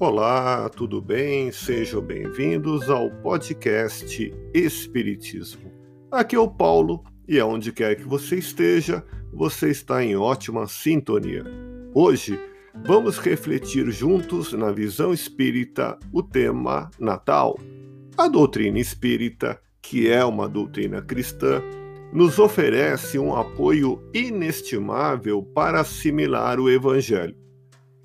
Olá, tudo bem? Sejam bem-vindos ao podcast Espiritismo. Aqui é o Paulo e aonde quer que você esteja, você está em ótima sintonia. Hoje vamos refletir juntos na visão espírita o tema Natal. A doutrina espírita, que é uma doutrina cristã, nos oferece um apoio inestimável para assimilar o Evangelho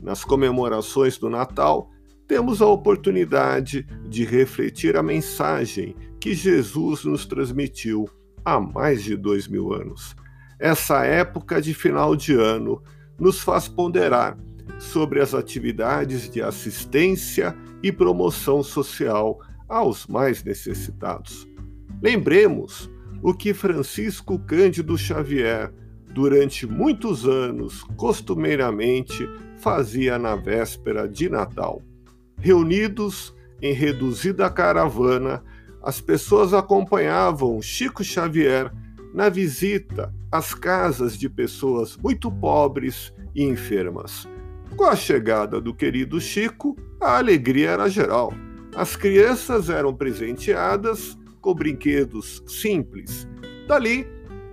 nas comemorações do Natal, temos a oportunidade de refletir a mensagem que Jesus nos transmitiu há mais de dois mil anos. Essa época de final de ano nos faz ponderar sobre as atividades de assistência e promoção social aos mais necessitados. Lembremos o que Francisco Cândido Xavier, durante muitos anos, costumeiramente fazia na véspera de Natal. Reunidos em reduzida caravana, as pessoas acompanhavam Chico Xavier na visita às casas de pessoas muito pobres e enfermas. Com a chegada do querido Chico, a alegria era geral. As crianças eram presenteadas com brinquedos simples. Dali,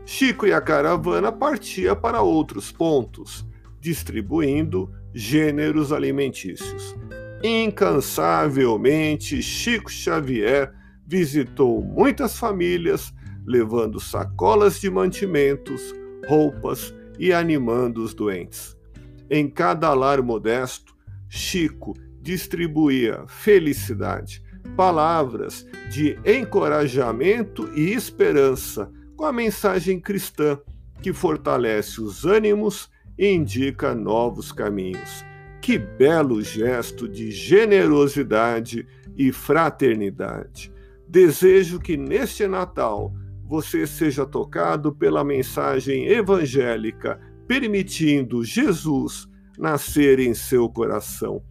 Chico e a caravana partia para outros pontos, distribuindo gêneros alimentícios. Incansavelmente, Chico Xavier visitou muitas famílias, levando sacolas de mantimentos, roupas e animando os doentes. Em cada lar modesto, Chico distribuía felicidade, palavras de encorajamento e esperança com a mensagem cristã que fortalece os ânimos indica novos caminhos. Que belo gesto de generosidade e fraternidade. Desejo que neste Natal você seja tocado pela mensagem evangélica, permitindo Jesus nascer em seu coração.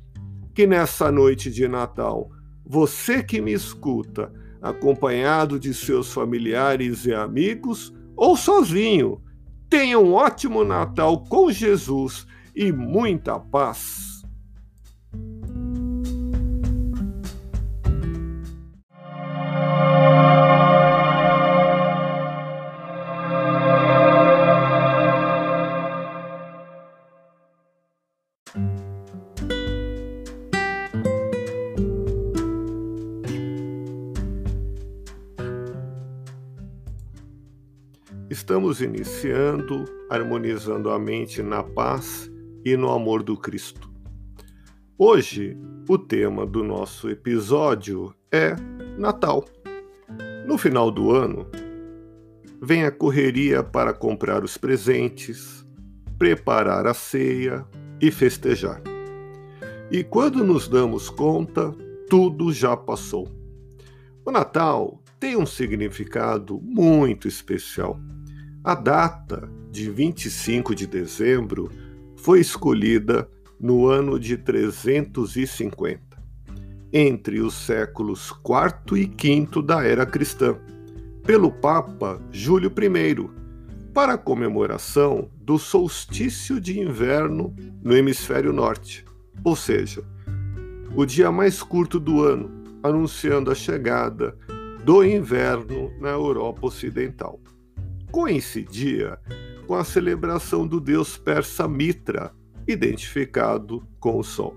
Que nessa noite de Natal, você que me escuta, acompanhado de seus familiares e amigos ou sozinho, Tenha um ótimo Natal com Jesus e muita paz. Estamos iniciando harmonizando a mente na paz e no amor do Cristo. Hoje, o tema do nosso episódio é Natal. No final do ano, vem a correria para comprar os presentes, preparar a ceia e festejar. E quando nos damos conta, tudo já passou. O Natal tem um significado muito especial. A data de 25 de dezembro foi escolhida no ano de 350, entre os séculos IV e V da era cristã, pelo Papa Júlio I, para a comemoração do solstício de inverno no hemisfério norte, ou seja, o dia mais curto do ano, anunciando a chegada do inverno na Europa Ocidental coincidia com a celebração do deus persa Mitra, identificado com o Sol.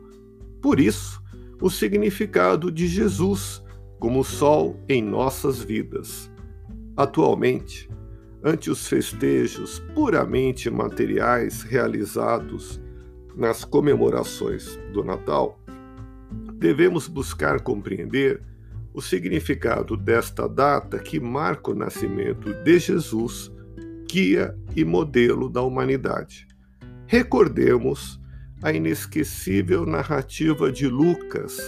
Por isso, o significado de Jesus como Sol em nossas vidas. Atualmente, ante os festejos puramente materiais realizados nas comemorações do Natal, devemos buscar compreender o significado desta data que marca o nascimento de Jesus, guia e modelo da humanidade. Recordemos a inesquecível narrativa de Lucas,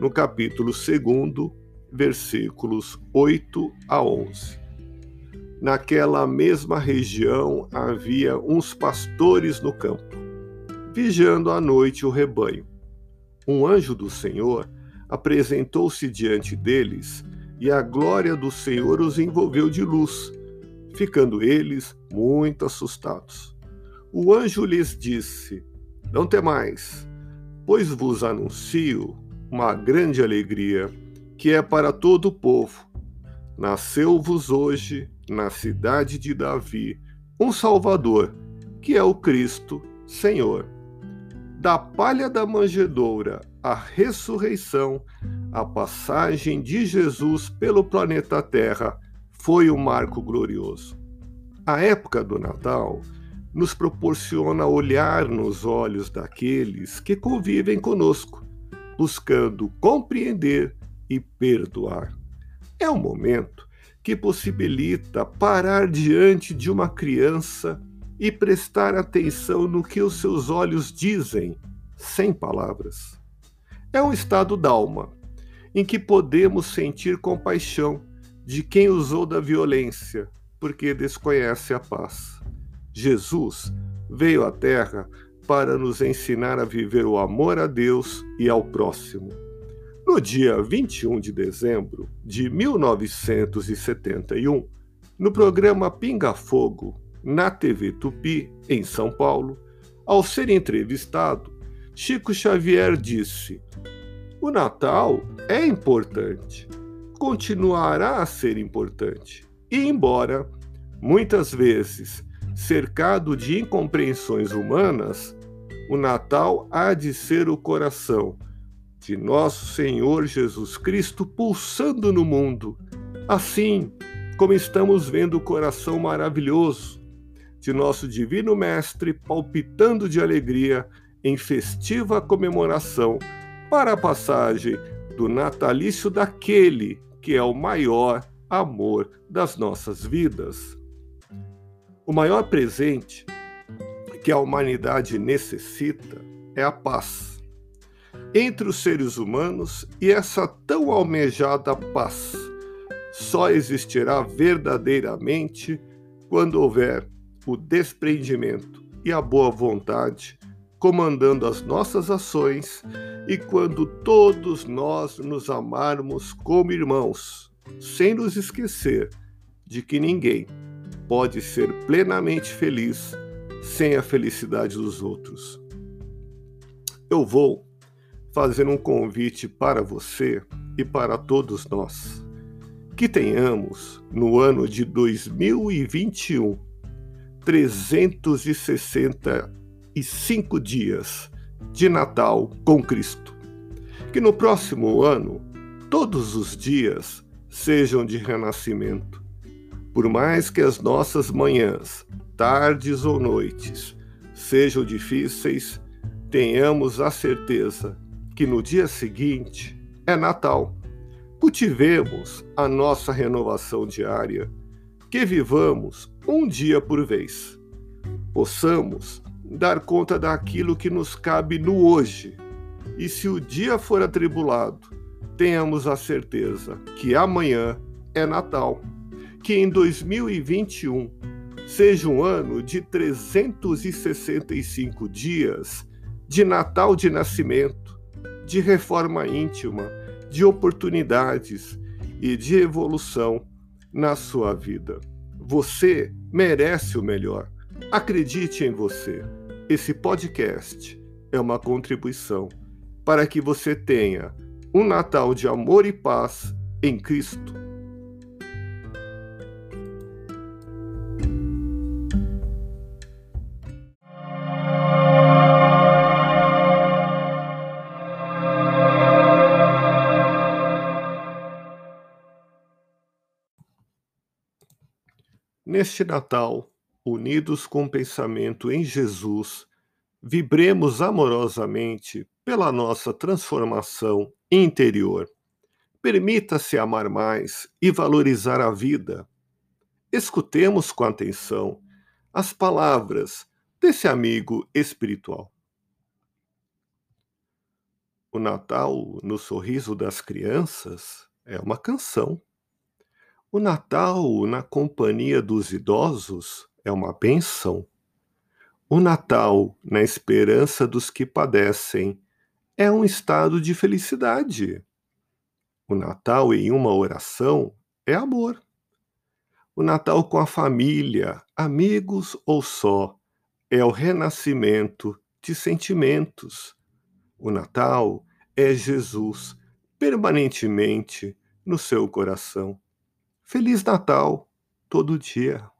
no capítulo 2, versículos 8 a 11. Naquela mesma região havia uns pastores no campo, vigiando à noite o rebanho. Um anjo do Senhor apresentou-se diante deles, e a glória do Senhor os envolveu de luz, ficando eles muito assustados. O anjo lhes disse: Não temais, pois vos anuncio uma grande alegria, que é para todo o povo. Nasceu-vos hoje, na cidade de Davi, um Salvador, que é o Cristo Senhor. Da palha da manjedoura à ressurreição, a passagem de Jesus pelo planeta Terra foi um marco glorioso. A época do Natal nos proporciona olhar nos olhos daqueles que convivem conosco, buscando compreender e perdoar. É um momento que possibilita parar diante de uma criança e prestar atenção no que os seus olhos dizem, sem palavras. É um estado d'alma, em que podemos sentir compaixão de quem usou da violência, porque desconhece a paz. Jesus veio à Terra para nos ensinar a viver o amor a Deus e ao próximo. No dia 21 de dezembro de 1971, no programa Pinga Fogo, na TV Tupi, em São Paulo, ao ser entrevistado, Chico Xavier disse: O Natal é importante, continuará a ser importante, e embora muitas vezes cercado de incompreensões humanas, o Natal há de ser o coração de nosso Senhor Jesus Cristo pulsando no mundo, assim como estamos vendo o coração maravilhoso de nosso Divino Mestre palpitando de alegria em festiva comemoração para a passagem do natalício daquele que é o maior amor das nossas vidas. O maior presente que a humanidade necessita é a paz entre os seres humanos e essa tão almejada paz só existirá verdadeiramente quando houver o desprendimento e a boa vontade comandando as nossas ações e quando todos nós nos amarmos como irmãos, sem nos esquecer de que ninguém pode ser plenamente feliz sem a felicidade dos outros. Eu vou fazer um convite para você e para todos nós. Que tenhamos, no ano de 2021, 365 dias de Natal com Cristo. Que no próximo ano, todos os dias sejam de renascimento por mais que as nossas manhãs, tardes ou noites sejam difíceis, tenhamos a certeza que no dia seguinte é Natal. Cultivemos a nossa renovação diária, que vivamos um dia por vez. Possamos dar conta daquilo que nos cabe no hoje. E se o dia for atribulado, tenhamos a certeza que amanhã é Natal que em 2021 seja um ano de 365 dias de Natal de nascimento, de reforma íntima, de oportunidades e de evolução na sua vida. Você merece o melhor. Acredite em você. Esse podcast é uma contribuição para que você tenha um Natal de amor e paz em Cristo. Neste Natal, unidos com o pensamento em Jesus, vibremos amorosamente pela nossa transformação interior. Permita-se amar mais e valorizar a vida. Escutemos com atenção as palavras desse amigo espiritual. O Natal no sorriso das crianças é uma canção. O Natal na companhia dos idosos é uma benção. O Natal na esperança dos que padecem é um estado de felicidade. O Natal em uma oração é amor. O Natal com a família, amigos ou só, é o renascimento de sentimentos. O Natal é Jesus permanentemente no seu coração. Feliz Natal todo dia.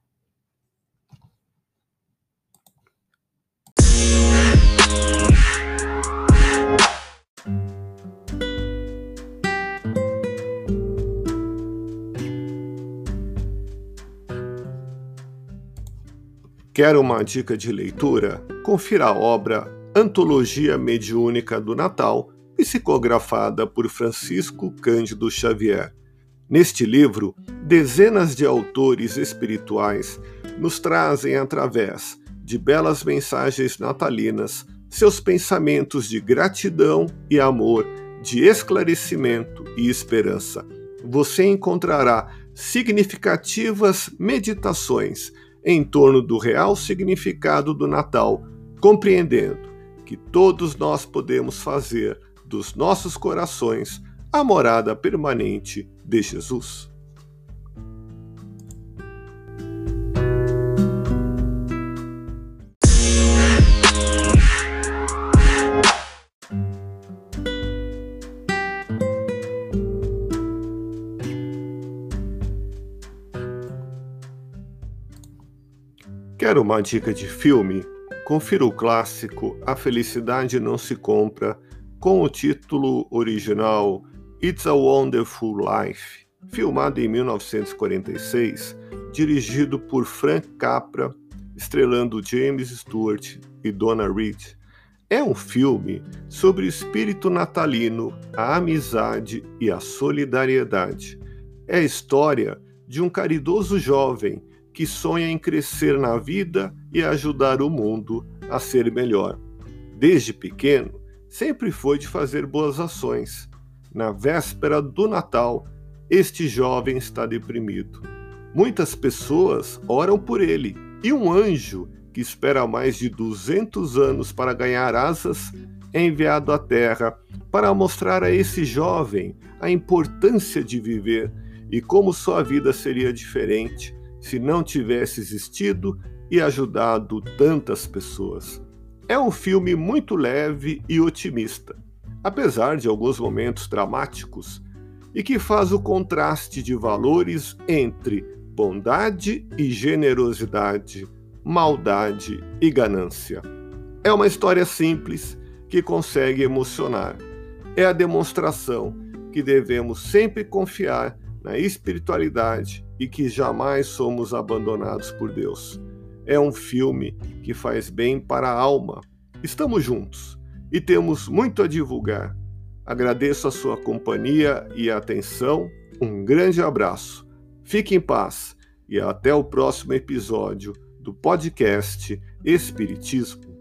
Quer uma dica de leitura? Confira a obra Antologia Mediúnica do Natal, psicografada por Francisco Cândido Xavier. Neste livro, dezenas de autores espirituais nos trazem, através de belas mensagens natalinas, seus pensamentos de gratidão e amor, de esclarecimento e esperança. Você encontrará significativas meditações em torno do real significado do Natal, compreendendo que todos nós podemos fazer dos nossos corações a morada permanente de Jesus. Quer uma dica de filme? Confira o clássico A Felicidade Não Se Compra, com o título original It's a Wonderful Life, filmado em 1946, dirigido por Frank Capra, estrelando James Stewart e Donna Reed. É um filme sobre o espírito natalino, a amizade e a solidariedade. É a história de um caridoso jovem que sonha em crescer na vida e ajudar o mundo a ser melhor. Desde pequeno, sempre foi de fazer boas ações. Na véspera do Natal, este jovem está deprimido. Muitas pessoas oram por ele e um anjo, que espera mais de 200 anos para ganhar asas, é enviado à Terra para mostrar a esse jovem a importância de viver e como sua vida seria diferente se não tivesse existido e ajudado tantas pessoas. É um filme muito leve e otimista, apesar de alguns momentos dramáticos, e que faz o contraste de valores entre bondade e generosidade, maldade e ganância. É uma história simples que consegue emocionar. É a demonstração que devemos sempre confiar na espiritualidade e que jamais somos abandonados por Deus. É um filme que faz bem para a alma. Estamos juntos e temos muito a divulgar. Agradeço a sua companhia e atenção. Um grande abraço. Fique em paz e até o próximo episódio do podcast Espiritismo.